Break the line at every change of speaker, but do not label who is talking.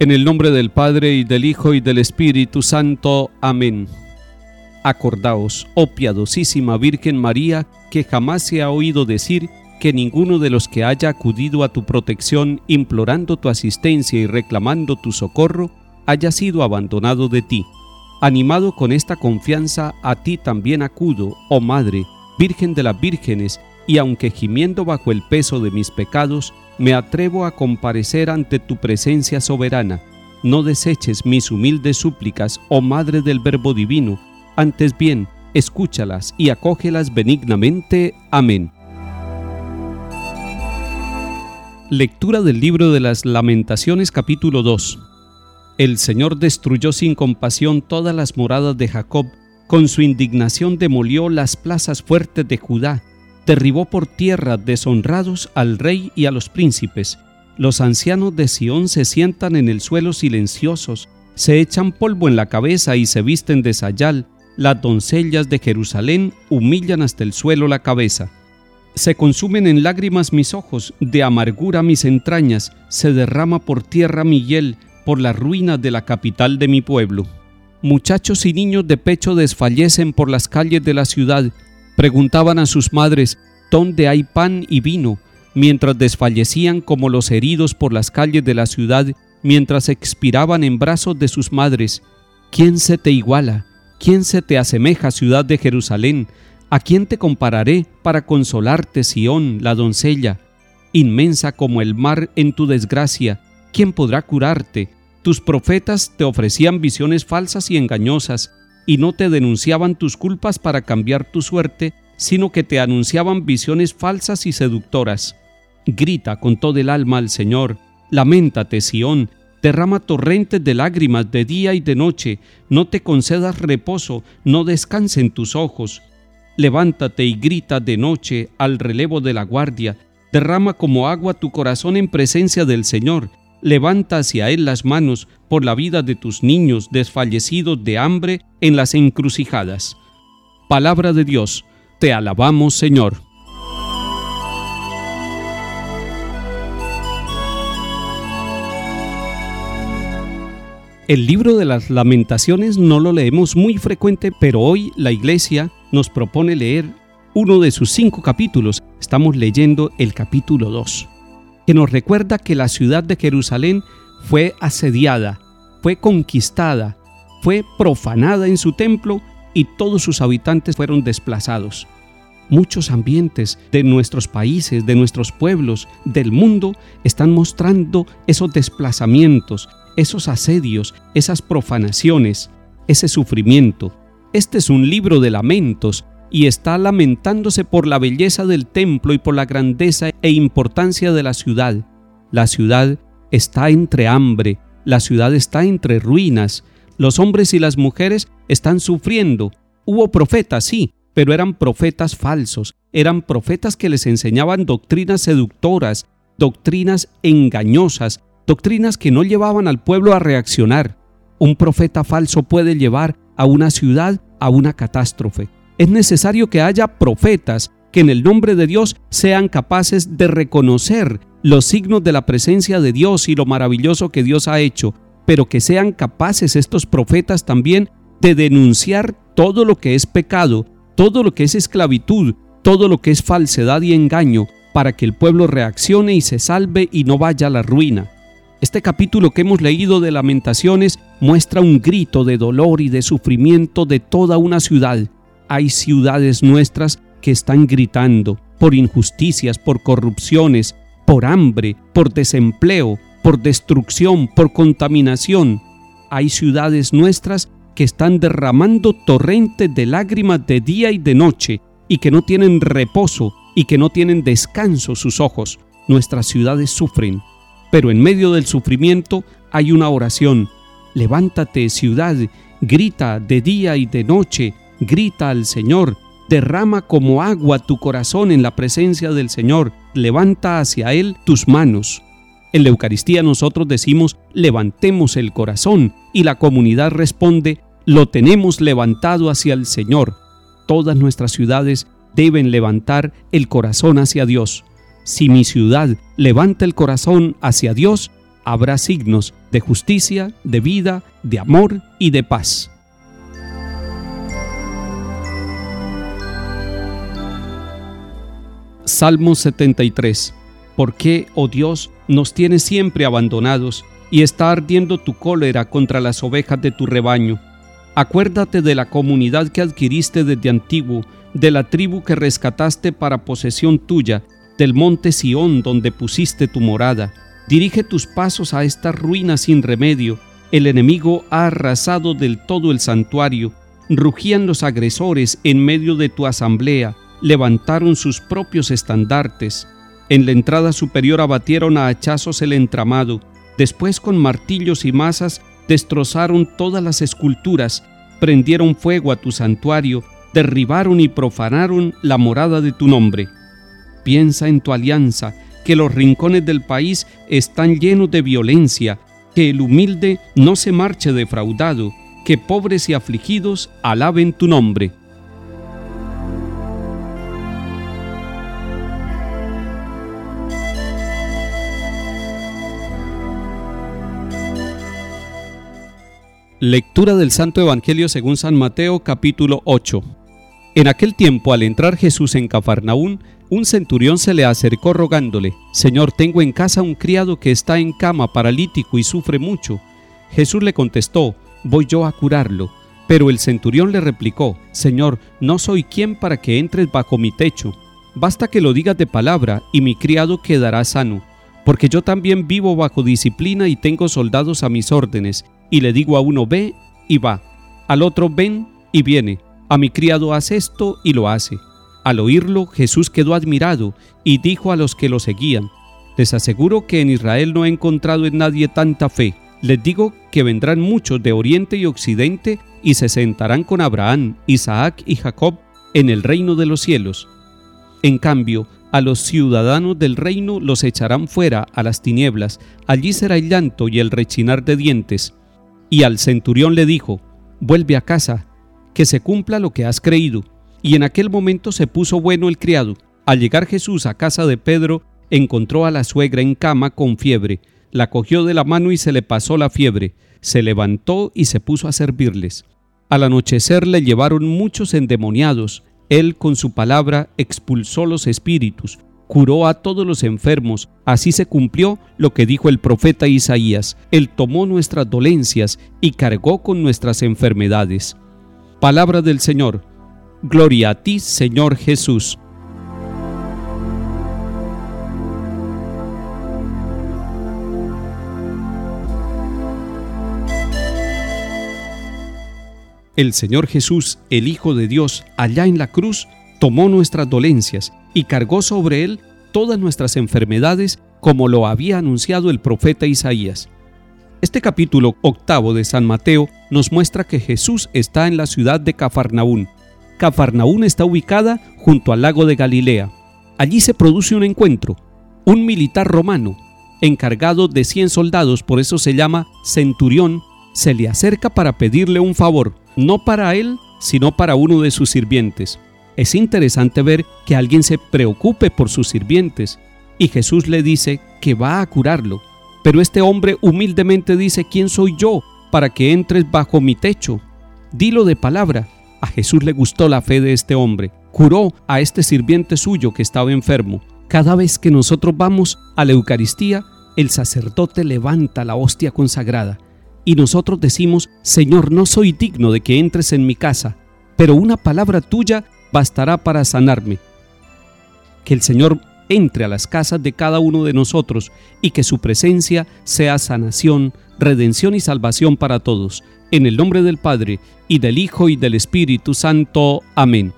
En el nombre del Padre y del Hijo y del Espíritu Santo. Amén. Acordaos, oh piadosísima Virgen María, que jamás se ha oído decir que ninguno de los que haya acudido a tu protección implorando tu asistencia y reclamando tu socorro haya sido abandonado de ti. Animado con esta confianza, a ti también acudo, oh Madre, Virgen de las Vírgenes, y aunque gimiendo bajo el peso de mis pecados, me atrevo a comparecer ante tu presencia soberana. No deseches mis humildes súplicas, oh Madre del Verbo Divino, antes bien, escúchalas y acógelas benignamente. Amén. Lectura del libro de las Lamentaciones capítulo 2. El Señor destruyó sin compasión todas las moradas de Jacob, con su indignación demolió las plazas fuertes de Judá, derribó por tierra deshonrados al rey y a los príncipes. Los ancianos de Sión se sientan en el suelo silenciosos, se echan polvo en la cabeza y se visten de sayal. Las doncellas de Jerusalén humillan hasta el suelo la cabeza. Se consumen en lágrimas mis ojos, de amargura mis entrañas, se derrama por tierra mi hiel, por la ruina de la capital de mi pueblo. Muchachos y niños de pecho desfallecen por las calles de la ciudad, Preguntaban a sus madres, ¿dónde hay pan y vino? mientras desfallecían como los heridos por las calles de la ciudad, mientras expiraban en brazos de sus madres. ¿Quién se te iguala? ¿Quién se te asemeja, ciudad de Jerusalén? ¿A quién te compararé para consolarte, Sión, la doncella? Inmensa como el mar en tu desgracia, ¿quién podrá curarte? Tus profetas te ofrecían visiones falsas y engañosas, y no te denunciaban tus culpas para cambiar tu suerte, sino que te anunciaban visiones falsas y seductoras. Grita con todo el alma al Señor, lamentate, Sión, derrama torrentes de lágrimas de día y de noche, no te concedas reposo, no descansen tus ojos. Levántate y grita de noche al relevo de la guardia, derrama como agua tu corazón en presencia del Señor, levanta hacia Él las manos por la vida de tus niños desfallecidos de hambre en las encrucijadas. Palabra de Dios, te alabamos Señor. El libro de las lamentaciones no lo leemos muy frecuente, pero hoy la iglesia nos propone leer uno de sus cinco capítulos. Estamos leyendo el capítulo 2 que nos recuerda que la ciudad de Jerusalén fue asediada, fue conquistada, fue profanada en su templo y todos sus habitantes fueron desplazados. Muchos ambientes de nuestros países, de nuestros pueblos, del mundo, están mostrando esos desplazamientos, esos asedios, esas profanaciones, ese sufrimiento. Este es un libro de lamentos y está lamentándose por la belleza del templo y por la grandeza e importancia de la ciudad. La ciudad está entre hambre, la ciudad está entre ruinas, los hombres y las mujeres están sufriendo. Hubo profetas, sí, pero eran profetas falsos, eran profetas que les enseñaban doctrinas seductoras, doctrinas engañosas, doctrinas que no llevaban al pueblo a reaccionar. Un profeta falso puede llevar a una ciudad a una catástrofe es necesario que haya profetas que en el nombre de Dios sean capaces de reconocer los signos de la presencia de Dios y lo maravilloso que Dios ha hecho, pero que sean capaces estos profetas también de denunciar todo lo que es pecado, todo lo que es esclavitud, todo lo que es falsedad y engaño, para que el pueblo reaccione y se salve y no vaya a la ruina. Este capítulo que hemos leído de lamentaciones muestra un grito de dolor y de sufrimiento de toda una ciudad, hay ciudades nuestras que están gritando por injusticias, por corrupciones, por hambre, por desempleo, por destrucción, por contaminación. Hay ciudades nuestras que están derramando torrentes de lágrimas de día y de noche y que no tienen reposo y que no tienen descanso sus ojos. Nuestras ciudades sufren, pero en medio del sufrimiento hay una oración. Levántate ciudad, grita de día y de noche, grita al Señor, derrama como agua tu corazón en la presencia del Señor, levanta hacia Él tus manos. En la Eucaristía nosotros decimos, levantemos el corazón, y la comunidad responde, lo tenemos levantado hacia el Señor. Todas nuestras ciudades deben levantar el corazón hacia Dios. Si mi ciudad levanta el corazón hacia Dios, habrá signos de justicia, de vida, de amor y de paz. Salmo 73 ¿Por qué, oh Dios, nos tienes siempre abandonados y está ardiendo tu cólera contra las ovejas de tu rebaño? Acuérdate de la comunidad que adquiriste desde antiguo, de la tribu que rescataste para posesión tuya, del monte Sión donde pusiste tu morada. Dirige tus pasos a esta ruina sin remedio. El enemigo ha arrasado del todo el santuario. Rugían los agresores en medio de tu asamblea. Levantaron sus propios estandartes. En la entrada superior abatieron a hachazos el entramado, después con martillos y masas destrozaron todas las esculturas, prendieron fuego a tu santuario, derribaron y profanaron la morada de tu nombre. Piensa en tu alianza, que los rincones del país están llenos de violencia, que el humilde no se marche defraudado, que pobres y afligidos alaben tu nombre. Lectura del Santo Evangelio según San Mateo capítulo 8. En aquel tiempo, al entrar Jesús en Cafarnaún, un centurión se le acercó rogándole, Señor, tengo en casa un criado que está en cama paralítico y sufre mucho. Jesús le contestó, voy yo a curarlo. Pero el centurión le replicó, Señor, no soy quien para que entres bajo mi techo. Basta que lo digas de palabra y mi criado quedará sano, porque yo también vivo bajo disciplina y tengo soldados a mis órdenes y le digo a uno ve y va, al otro ven y viene, a mi criado haz esto y lo hace. Al oírlo Jesús quedó admirado y dijo a los que lo seguían, les aseguro que en Israel no he encontrado en nadie tanta fe. Les digo que vendrán muchos de oriente y occidente y se sentarán con Abraham, Isaac y Jacob en el reino de los cielos. En cambio, a los ciudadanos del reino los echarán fuera a las tinieblas, allí será el llanto y el rechinar de dientes. Y al centurión le dijo, vuelve a casa, que se cumpla lo que has creído. Y en aquel momento se puso bueno el criado. Al llegar Jesús a casa de Pedro, encontró a la suegra en cama con fiebre, la cogió de la mano y se le pasó la fiebre, se levantó y se puso a servirles. Al anochecer le llevaron muchos endemoniados, él con su palabra expulsó los espíritus, curó a todos los enfermos. Así se cumplió lo que dijo el profeta Isaías. Él tomó nuestras dolencias y cargó con nuestras enfermedades. Palabra del Señor. Gloria a ti, Señor Jesús. El Señor Jesús, el Hijo de Dios, allá en la cruz, tomó nuestras dolencias y cargó sobre él todas nuestras enfermedades como lo había anunciado el profeta Isaías. Este capítulo octavo de San Mateo nos muestra que Jesús está en la ciudad de Cafarnaún. Cafarnaún está ubicada junto al lago de Galilea. Allí se produce un encuentro. Un militar romano, encargado de 100 soldados, por eso se llama centurión, se le acerca para pedirle un favor, no para él, sino para uno de sus sirvientes. Es interesante ver que alguien se preocupe por sus sirvientes y Jesús le dice que va a curarlo. Pero este hombre humildemente dice, ¿quién soy yo para que entres bajo mi techo? Dilo de palabra. A Jesús le gustó la fe de este hombre. Curó a este sirviente suyo que estaba enfermo. Cada vez que nosotros vamos a la Eucaristía, el sacerdote levanta la hostia consagrada y nosotros decimos, Señor, no soy digno de que entres en mi casa, pero una palabra tuya bastará para sanarme. Que el Señor entre a las casas de cada uno de nosotros y que su presencia sea sanación, redención y salvación para todos. En el nombre del Padre, y del Hijo, y del Espíritu Santo. Amén.